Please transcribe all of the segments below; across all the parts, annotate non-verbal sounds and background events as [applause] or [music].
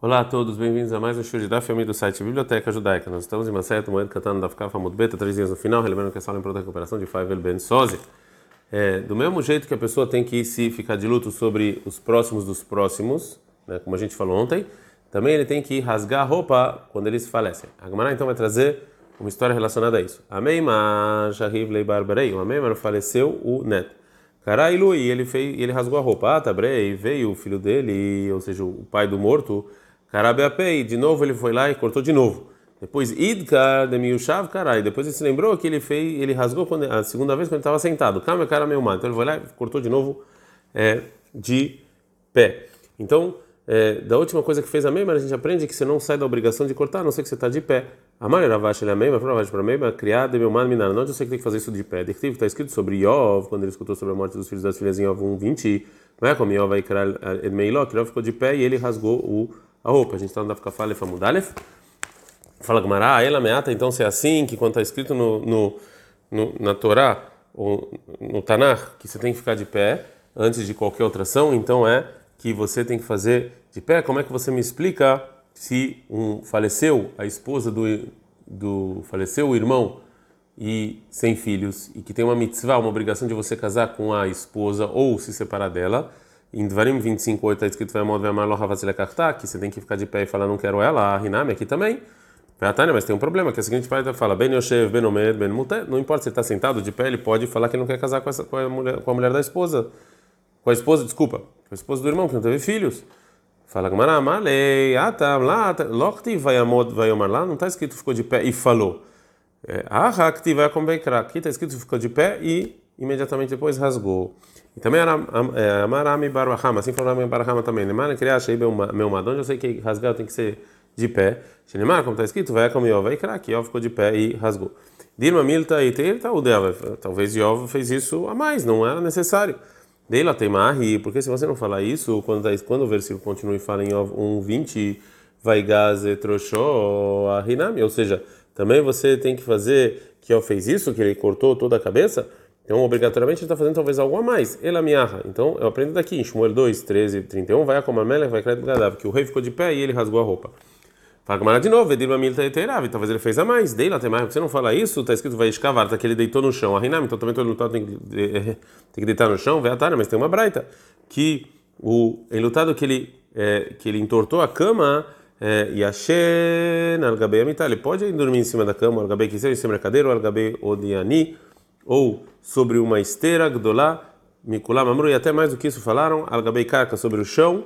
Olá a todos, bem-vindos a mais um show de Daf do site Biblioteca Judaica. Nós estamos em Maset Moed Katan Daf Kaf Amud Beta, três dias no final, relembrando que é só em pronta recuperação de Faivel Ben Sozi. É, do mesmo jeito que a pessoa tem que se ficar de luto sobre os próximos dos próximos, né, como a gente falou ontem, também ele tem que rasgar a roupa quando eles falecem. A Gemara então vai trazer uma história relacionada a isso. Ameima Shahiv Lei Barbarei, o Ameima faleceu o neto. Carailu, e ele, fez, ele rasgou a roupa. Ah, Tabrei, veio o filho dele, ou seja, o pai do morto Karabeapei, de novo ele foi lá e cortou de novo. Depois Idkar de Miushav Karai. Depois ele se lembrou que ele fez, ele rasgou quando, a segunda vez quando ele estava sentado. Calma, cara meu mano. Então ele foi lá e cortou de novo é, de pé. Então, é, da última coisa que fez a mesma, a gente aprende que você não sai da obrigação de cortar, a não ser que você está de pé. A mãe Ravash ele é a mesma, Ravash para a mesma, criada meu mano minar. Não eu sei que tem que fazer isso de pé. Está escrito sobre Yov, quando ele escutou sobre a morte dos filhos das filhas em Yov 1:20. Não é como Yov vai criar que Yov ficou de pé e ele rasgou o a roupa. A gente está no Daf Kafale Famudalef. Fala Gamara, ela meata, então se é assim, que quando está escrito no, no, no, na Torá, ou no Tanar, que você tem que ficar de pé antes de qualquer outra ação, então é que você tem que fazer de pé. Como é que você me explica se um faleceu a esposa do, do faleceu o irmão e sem filhos e que tem uma mitzvah, uma obrigação de você casar com a esposa ou se separar dela? Em Dvarim 25, está escrito que você tem que ficar de pé e falar não quero ela, a Hinami aqui também. Mas tem um problema, que a seguinte parte fala, Ben Yoshev, Ben Omer, Ben Muté, não importa se ele está sentado de pé, ele pode falar que não quer casar com, essa, com, a mulher, com a mulher da esposa. Com a esposa, desculpa, com a esposa do irmão, que não teve filhos. Fala Gamara, Malei, ah tá, lá, Lokti vai amod, vai omar lá, não está escrito ficou de pé e falou. Ah, Hakti vai comer aqui está escrito ficou de pé e imediatamente depois rasgou. E também Amarami é, Barahama, assim falou Amarami Barahama também. Neymar queria achar meu madon, eu sei que rasgar tem que ser de pé. Neymar, como está escrito, vai comer Yov, vai craque, Yov ficou de pé e rasgou. Dirma Milta e Teirta, o talvez Yov fez isso a mais, não era necessário. Deila tem marri, porque se você não falar isso, quando, tá quando o versículo continua e fala em Yov 1:20, vai gaze trochó a Hinami, ou seja, também você tem que fazer que Yov fez isso, que ele cortou toda a cabeça. Então, obrigatoriamente, ele está fazendo talvez algo a mais. Ela miarra. Então, eu aprendo daqui, em Shmuel 2, 13, 31, vai a Comamelech, vai credo cadáver, que o rei ficou de pé e ele rasgou a roupa. Fala de novo, Edir Mamil Taiterav, talvez ele fez a mais. Dei lá tem mais, você não fala isso, está escrito vai escavar, tá que ele deitou no chão. A então também todo lutado tem que, [laughs] tem que deitar no chão, vai atar, mas tem uma braita, que o enlutado que ele, é, que ele entortou a cama, é, e a Shen, Algabei Amital, ele pode dormir em cima da cama, Algabei seja em cima da cadeira, Algabei Odiani, ou sobre uma esteira, Gdolá, Mikulá, Mamru, e até mais do que isso falaram, Algabei Karka sobre o chão,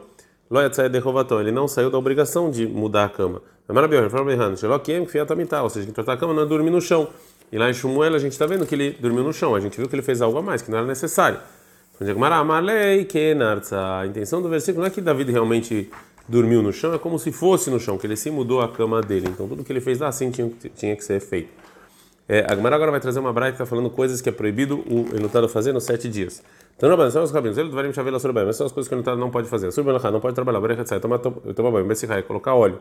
Loyatzai Dehovató, ele não saiu da obrigação de mudar a cama. Marabilhoso, fala Behan, Shelokiem, Fiatamital, ou seja, que tratar a cama não é dormir no chão. E lá em Shumuel a gente está vendo que ele dormiu no chão, a gente viu que ele fez algo a mais, que não era necessário. Então, a intenção do versículo não é que David realmente dormiu no chão, é como se fosse no chão, que ele se mudou a cama dele. Então tudo que ele fez lá assim tinha, tinha que ser feito. É, a agora vai trazer uma braita que está falando coisas que é proibido o enlutado fazer nos sete dias. Então, não, são os rabinos, ele deveria chaveira sobre bem, mas são as coisas que o enlutado não pode fazer. Sobre não pode trabalhar, tomar, tomar banho, bessihai, colocar óleo,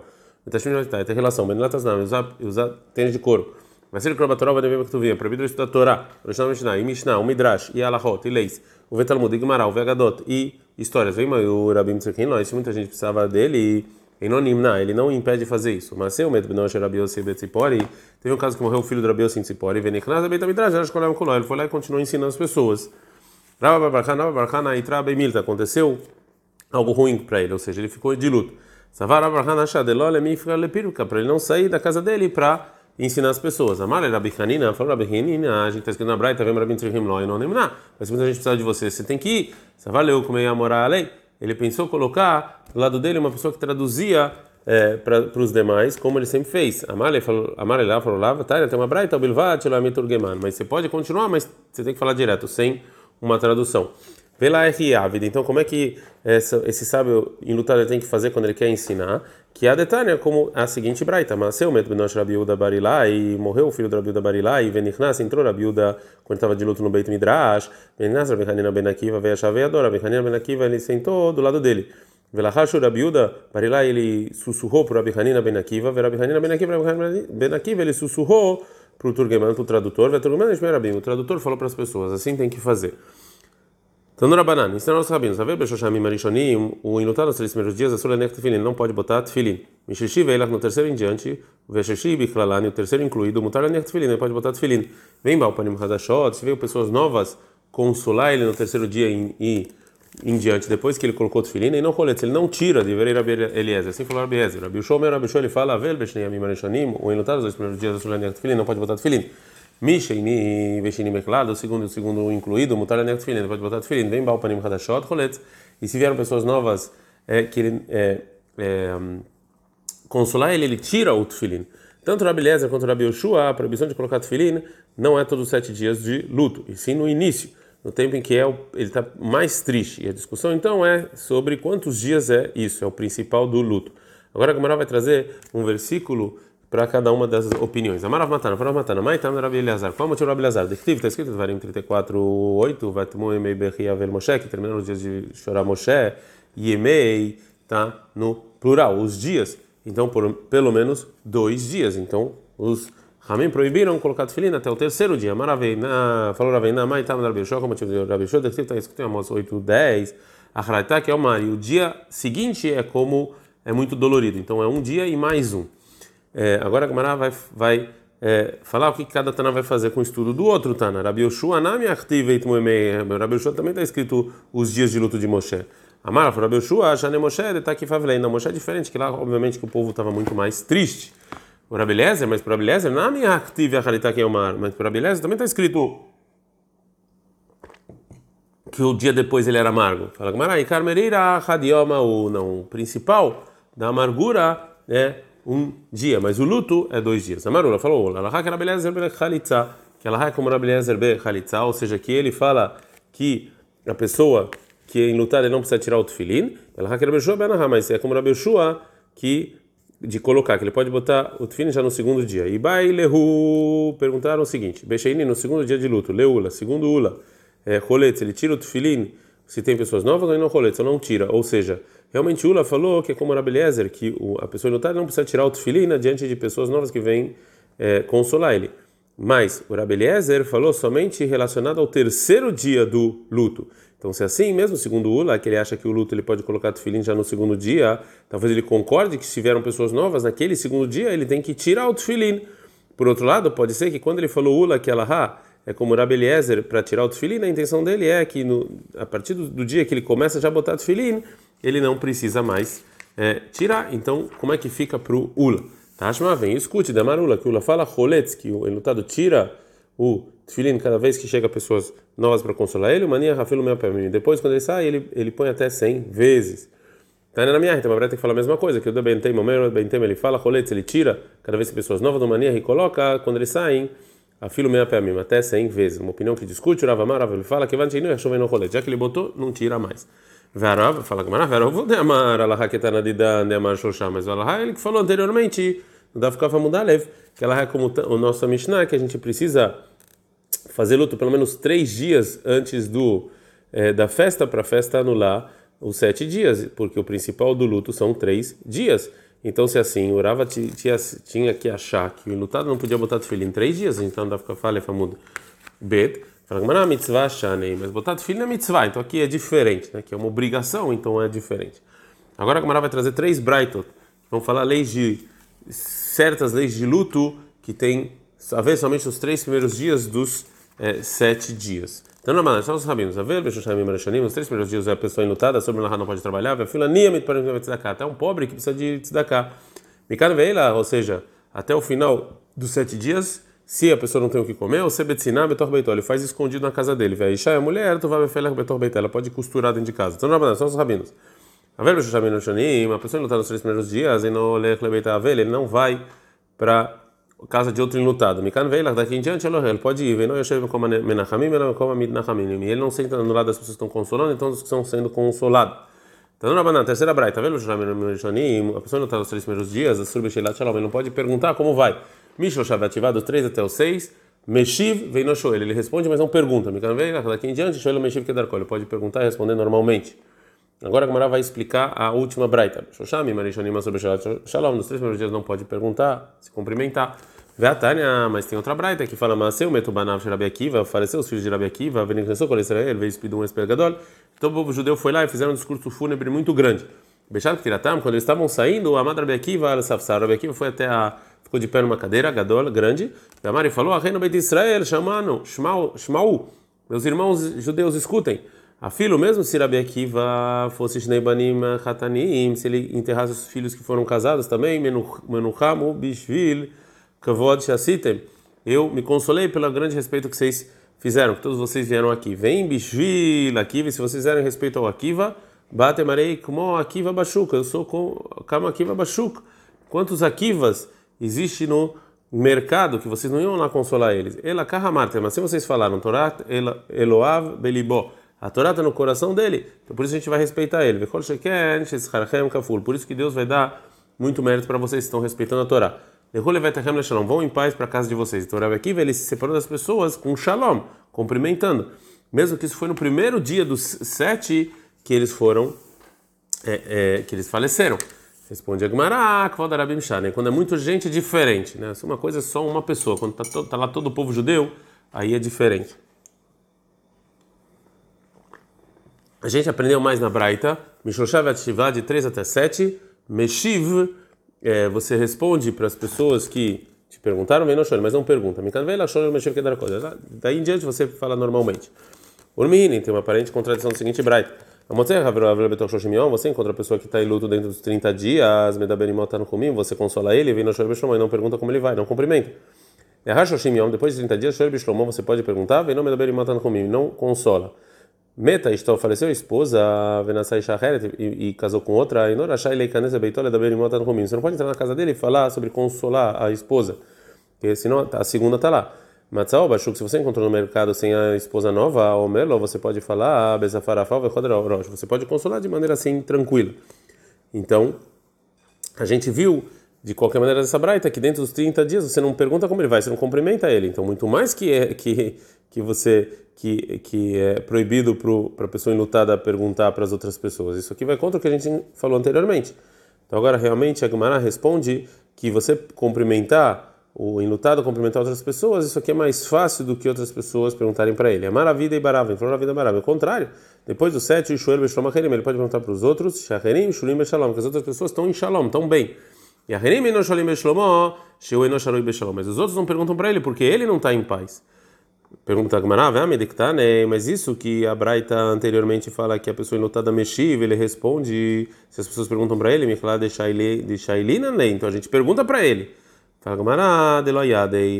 ter relação, benilatas não, usar, usar tênis de couro. Mas se ele coloca a Torá, vai dever que tu via. Proibido estudar Torá, Roshana Mishnah, e Mishnah, o Midrash, e Alahot, e Leis, o Vetalmud, e Gemara, o Vegadot, e histórias. Vem, o Rabim Tzirkin, nós, muita gente precisava dele, e Enonimna, ele não impede de fazer isso. Mas se o medo de Rabiose Betzipori, teve um caso que morreu o filho do Rabiose em Tzipori, Veniknaz Beitamidraj, ele foi lá e continuou ensinando as pessoas. Rabba Barkhana, Barkhana, Itra Bemilta, aconteceu algo ruim para ele, ou seja, ele ficou de luto. Savar Barkhana Shadelole Mifra Lepiruka, para ele não sair da casa dele para ensinar as pessoas. Amar era falou Rabichanina, a gente está escrito na Braita, vem Rabin Trihim Lo, Enonimna, mas muita gente precisa de você, você tem que ir. Savar Leu, como ia morar a lei ele pensou colocar do lado dele uma pessoa que traduzia é, para os demais, como ele sempre fez. Amale falou, Amale lá falou lá, tá, tem uma mas você pode continuar, mas você tem que falar direto, sem uma tradução. Pela R. Então, como é que essa, esse sábio enlutado tem que fazer quando ele quer ensinar? Que a detalhe é como a seguinte braita: Maseu met benosh Rabiuda Barilá e morreu o filho do Rabiuda Barilá e Venichnas entrou Rabiuda quando estava de luto no Beit Midrash. Venichnas Rabihanina Ben Akiva veio a chaveadora. Rabihanina Ben Akiva ele sentou do lado dele. Velachashu Rabiuda Barilá ele sussurrou para Rabihanina Ben Akiva. Rabihanina Ben Akiva Ben Akiva ele sussurrou para o Turgeman, para o tradutor. O tradutor falou para as pessoas: assim tem que fazer. Então, no Rabanan, ensina aos rabinos, a ver, Bechoshamim Marishonim, o inutado nos três primeiros dias, a sua Nech Tefilin, não pode botar Tefilin. Mishishi Veilach no terceiro em diante, Vesheshi Biklalani, o terceiro incluído, Mutar Nech Tefilin, não pode botar Tefilin. Vem Balpanim Hadashot, se veio pessoas novas consolar ele no terceiro dia em, em, em diante, depois que ele colocou Tefilin, e não colete, ele não tira de Verei Rabi Eliezer, assim falou Rabi Eliezer. Rabi Ushom, Rabi Ushom, ele fala, Avel Bechneamim Marishonim, o inutado nos dois primeiros dias, a sua Nech Tefilin, não pode botar Tefilin. Misheini Veshini Meklado, segundo, segundo incluído, Mutar Nech Tefilin, pode botar Tefilin. Vem Balpanim Hadashot, Choletz. E se vieram pessoas novas é, que ele é, é, consolar ele, ele tira o Tefilin. Tanto Rabi Eliezer quanto Rabi Yoshua, a proibição de colocar Tefilin não é todos os sete dias de luto, e sim no início, no tempo em que é ele está mais triste. E a discussão então é sobre quantos dias é isso, é o principal do luto. Agora a Gamara vai trazer um versículo para cada uma das opiniões. Amarav Matana, Amarav Matana, Maitam Rabi Eleazar. Qual o motivo Rabi Eleazar? Está escrito, Varim 34, 8, Vatmu Emei Bechi Avel Moshe, que terminou os dias de chorar Moshe, Yemei, tá no plural, os dias. Então, por pelo menos dois dias. Então, os Ramim proibiram colocar tefilin até o terceiro dia. Maraveina, falou Raveina, Maitam Rabi Yoshua, como motivo de Rabi dectivo, está escrito em Amos 8, 10, Achraitá, que é o mar. E o dia seguinte é como, é muito dolorido. Então, é um dia e mais um. É, agora a Gemara vai, vai é, falar o que cada Tana vai fazer com o estudo do outro Tana. Rabi Yoshua Nami Achtiveit Moemei. Rabi Yoshua também está escrito os dias de luto de Moshe. Amara, Rabi Yoshua, Shane Moshe, está aqui falando. Não, Moshe é diferente, que lá, obviamente, que o povo estava muito mais triste. O Rabi Lezer, mas para Rabi Lezer, Nami Achtiv Acharita Keomar. Mas para Rabi Lezer também está escrito que o dia depois ele era amargo. Fala Gemara, Carmereira Hadioma, o não, o principal da amargura é um dia, mas o luto é dois dias. A Marula falou, que como ou seja, que ele fala que a pessoa que é enlutada não precisa tirar o tefilin, mas é como Rabeshua que de colocar, que ele pode botar o tefilin já no segundo dia. E Bailehu perguntaram o seguinte: Becheini no segundo dia de luto, Leula, segundo Ula, é, Roletz, ele tira o tefilin se tem pessoas novas ou não Roletz, ou não tira, ou seja, Realmente Ula falou que é como Rabeliezer, que a pessoa inutada não precisa tirar o tefilina diante de pessoas novas que vêm é, consolar ele. Mas o Rabeliezer falou somente relacionado ao terceiro dia do luto. Então, se é assim, mesmo segundo Ula, que ele acha que o luto ele pode colocar tefilin já no segundo dia, talvez ele concorde que se vieram pessoas novas naquele segundo dia, ele tem que tirar o tefilin. Por outro lado, pode ser que quando ele falou Ula que ela é como Rabeliezer para tirar o tefilin, a intenção dele é que no, a partir do, do, dia que ele começa já a botar tefilin, ele não precisa mais é, tirar. Então, como é que fica para o Ula? Tashma vem, escute, da Marula, que o Ula fala Roletz, que o enlutado tira o tefilin cada vez que chega pessoas novas para consolar ele, o mania Rafael meu mim. Depois, quando ele sai, ele, ele põe até 100 vezes. Tá na minha então, tem que falar a mesma coisa, que o Bentem, o Bentem, ele fala Roletz, ele tira cada vez que pessoas novas do mania e coloca, quando eles saem, a filo meia pé mim, até 100 vezes. Uma opinião que discute, o Ravamar, ele fala que vai é chovendo Roletz, já que ele botou, não tira mais. Verav, fala Gamara, Verav, Neamar, Allah que está na Dida, Neamar Shoshá, mas Allah, ele que falou anteriormente, no Dafkafa Mudalev, que ela é como o nosso Mishnah, que a gente precisa fazer luto pelo menos três dias antes do é, da festa para a festa anular os sete dias, porque o principal do luto são três dias. Então, se assim, o Rava tinha, tinha que achar que o lutado não podia botar filho em três dias, então dá ficar falha, famudo. Bet, Fala mitzvah shanei, mas botar filho é mitzvah, então aqui é diferente, né? Que é uma obrigação, então é diferente. Agora a Gamara vai trazer três braitot, vão falar leis de certas leis de luto que tem a ver somente os três primeiros dias dos é, sete dias. Então, mas só os rabinos, a ver, os três primeiros dias a pessoa enlutada, sobre o não pode trabalhar, a fila niyamit para tzedakah, até um pobre que precisa de tzedakah. Mikan veila, ou seja, até o final dos sete dias se a pessoa não tem o que comer, o sebetziná betor beitol, ele faz escondido na casa dele. Vai a mulher, tu vai befeler betor beitol, ela pode costurar dentro de casa. Então, não, são os rabinos. A shanim, a pessoa enlutada nos três primeiros dias, e não a ele não vai para casa de outro enlutado. Mikan veilach, daqui em diante, ele pode ir, não yoshev como menachamim, como midnachamim. E ele não senta no lado das pessoas que estão consolando, então os que estão sendo consolados. Então, na banana, terceira braita, tá vendo? A pessoa não está nos três primeiros dias, a surbe shalom, ele não pode perguntar como vai. Mishlo Shavativá, dos 3 até o 6. Meshiv vem no Shoel. Ele responde, mas não pergunta. Daqui em diante, Shoel Meshiv Kedarko. Ele pode perguntar e responder normalmente. Agora a Gamara vai explicar a última braita. Shoshami, Marishonima sobre Shalom. Nos três primeiros dias não pode perguntar, se cumprimentar. Veatânia, mas tem outra braita que fala, mas o metubanav de Rabi Akiva, faleceu os filhos de Rabi Akiva, começou com Israel, veio expedir um espegador. Então o povo judeu foi lá e fizeram um discurso fúnebre muito grande. Bechat Kiratam, quando eles estavam saindo, o Amad Rabi Akiva, Al-Safsar, Rabi Akiva foi até a ficou de pé numa cadeira, gadol, grande. E a Mari falou: Reino Beit Israel, chamando, Shmau, meus irmãos judeus, escutem. A filho, mesmo se Rabi Akiva fosse Shneibanim Hatanim, se ele enterrasse os filhos que foram casados também, Menucham, Bishvil, Kavod Shassitem, eu me consolei pelo grande respeito que vocês fizeram, que todos vocês vieram aqui. Vem Bishvil, Akiva, se vocês fizeram respeito ao Akiva, Batemarei como Akiva Bashuk, eu sou como Akiva Bashuk. Quantos Akivas existe no mercado que vocês não iam lá consolar eles. Ela kahamarte, mas se vocês falaram Torá Eloav Belibó, a Torá está no coração dele, então por isso a gente vai respeitar ele. Por isso que Deus vai dar muito mérito para vocês que estão respeitando a Torá. Vão em paz para a casa de vocês. Então, aqui ele se separou das pessoas com shalom, cumprimentando. Mesmo que isso foi no primeiro dia dos sete que eles foram, é, é, que eles faleceram. Responde Agmará, Kvodarabim né? Quando é muito gente, é diferente. Né? Uma coisa é só uma pessoa, quando está tá lá todo o povo judeu, aí é diferente. A gente aprendeu mais na Braita, Mishoshav Ativá, de 3 até 7. Meshiv, é, você responde para as pessoas que te perguntaram, vem no choro, mas não pergunta. Daí em diante você fala normalmente. Urmihinin tem uma aparente contradição do seguinte Braita. Você encontra a pessoa que está em luto dentro dos 30 dias, Medaberimot no comigo, você consola ele, vem no Shor e não pergunta como ele vai, não cumprimenta. Depois de 30 dias, você pode perguntar, vem no Medaberimot no comigo, não consola. Meta, estou faleceu a esposa, Venasai Shacheret, e casou com outra, e Norashai Leikanese Beitola da Berimot no. Você não pode entrar na casa dele e falar sobre consolar a esposa, porque senão a segunda está lá. Matzah Bashuk, se você encontrou no mercado sem a esposa nova, ou Melo, você pode falar, ah, você pode consolar de maneira assim tranquila. Então, a gente viu, de qualquer maneira, dessa braita, que dentro dos 30 dias você não pergunta como ele vai, você não cumprimenta ele. Então, muito mais que que, que você que, que é proibido para a pessoa enlutada perguntar para as outras pessoas. Isso aqui vai contra o que a gente falou anteriormente. Então, agora, realmente, a Gemara responde que você cumprimentar o enlutado cumprimentar outras pessoas, isso aqui é mais fácil do que outras pessoas perguntarem para ele. Amar a vida e barava, falou a vida barava. Ao contrário, depois do sete, o Shuel Beshalom Acherim, ele pode perguntar para os outros, Shacherim, Shulim Beshalom, que as outras pessoas estão em Shalom, estão bem. E Acherim Eno Shalim Beshalom, Sheu Eno Shalom Beshalom. Mas os outros não perguntam para ele, porque ele não está em paz. Pergunta a Gamara, mas isso que a Braita anteriormente fala que a pessoa enlutada mexiva, ele responde, se as pessoas perguntam para ele, me fala deixar ele, deixar ele, então a gente pergunta para ele.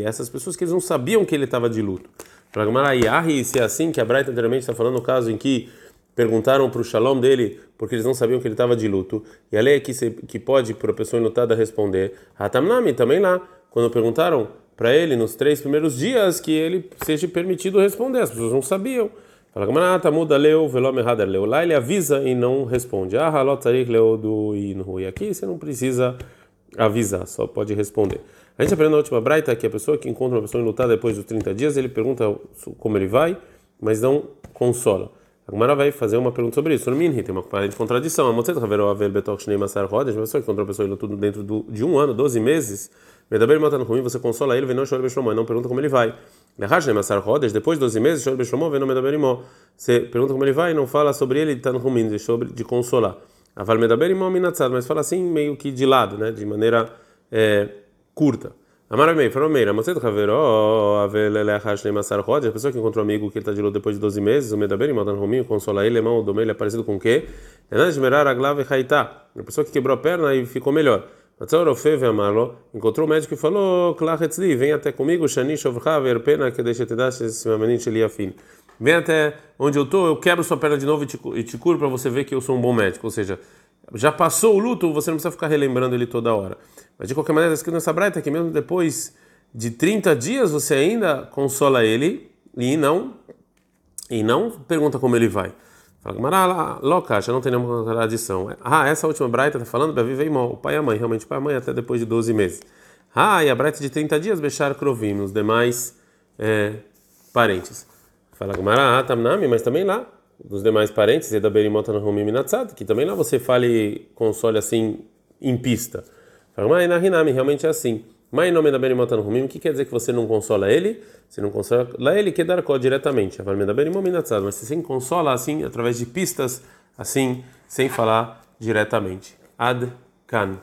Essas pessoas que eles não sabiam que ele estava de luto. Se é assim que a Braita anteriormente está falando no caso em que perguntaram para o shalom dele porque eles não sabiam que ele estava de luto. E a lei é que, se, que pode para a pessoa enlutada responder. Hatamnami, também lá, quando perguntaram para ele nos três primeiros dias que ele seja permitido responder. As pessoas não sabiam. Fala Gamanata, muda leu, velom errado leu. Lá ele avisa e não responde. Ah, halot leu do E aqui você não precisa avisar, só pode responder. A gente aprende na última braita que a pessoa que encontra uma pessoa enlutada depois dos 30 dias, ele pergunta como ele vai, mas não consola. A vai fazer uma pergunta sobre isso. Minhi tem uma de contradição. A moça haverá haver betoch shnei masar rodas, uma pessoa que encontra uma pessoa enlutada dentro de um ano, 12 meses, medaber matando comigo, você consola ele, vem não chora beshlomo, não pergunta como ele vai. Lehaj shnei masar rodas, depois de 12 meses, chora beshlomo, vem não medaber imó. Você pergunta como ele vai e não fala sobre ele, está no ruim, de, consolar. Aval medaber imó minatzad, mas fala assim meio que de lado, né, de maneira é, curta. Amaramei, Farameira, Mocet Haveró, Avelele Hashnem Masar Rod, a pessoa que encontrou um amigo que ele está de luto depois de 12 meses, o Medaber, Matan Rominho, consola ele, irmão, o Domei, ele é parecido com o quê? Enajmerar Aglave Haitá, a pessoa que quebrou a perna e ficou melhor. Encontrou o médico e falou, Klachetzli, vem até comigo, Shani Shovcha, ver pena que deixa te dar, esse Sheliafin. Vem até onde eu estou, eu quebro sua perna de novo e te, e te curo para você ver que eu sou um bom médico. Ou seja, já passou o luto, você não precisa ficar relembrando ele toda hora. Mas de qualquer maneira, está escrito nessa braita que mesmo depois de 30 dias você ainda consola ele e não e não pergunta como ele vai. Fala, Marala, já não tem nenhuma tradição. Ah, essa última braita está falando, Bevi veio o pai e a mãe, realmente pai e a mãe até depois de 12 meses. Ah, e a braita de 30 dias, Bechar Krovim, os demais é, parentes. Fala Gumara, ah, Tamnami, mas também lá, dos demais parentes, da Berimota no Rumim Minatzad, que também lá você fale console assim em pista. Fala, mas na Rinami, realmente é assim. Mãe nome da Benimota no Rumim, o que quer dizer que você não consola ele? Você não consola ele que dar diretamente. Mas você sim consola assim, através de pistas, assim, sem falar diretamente. Ad can.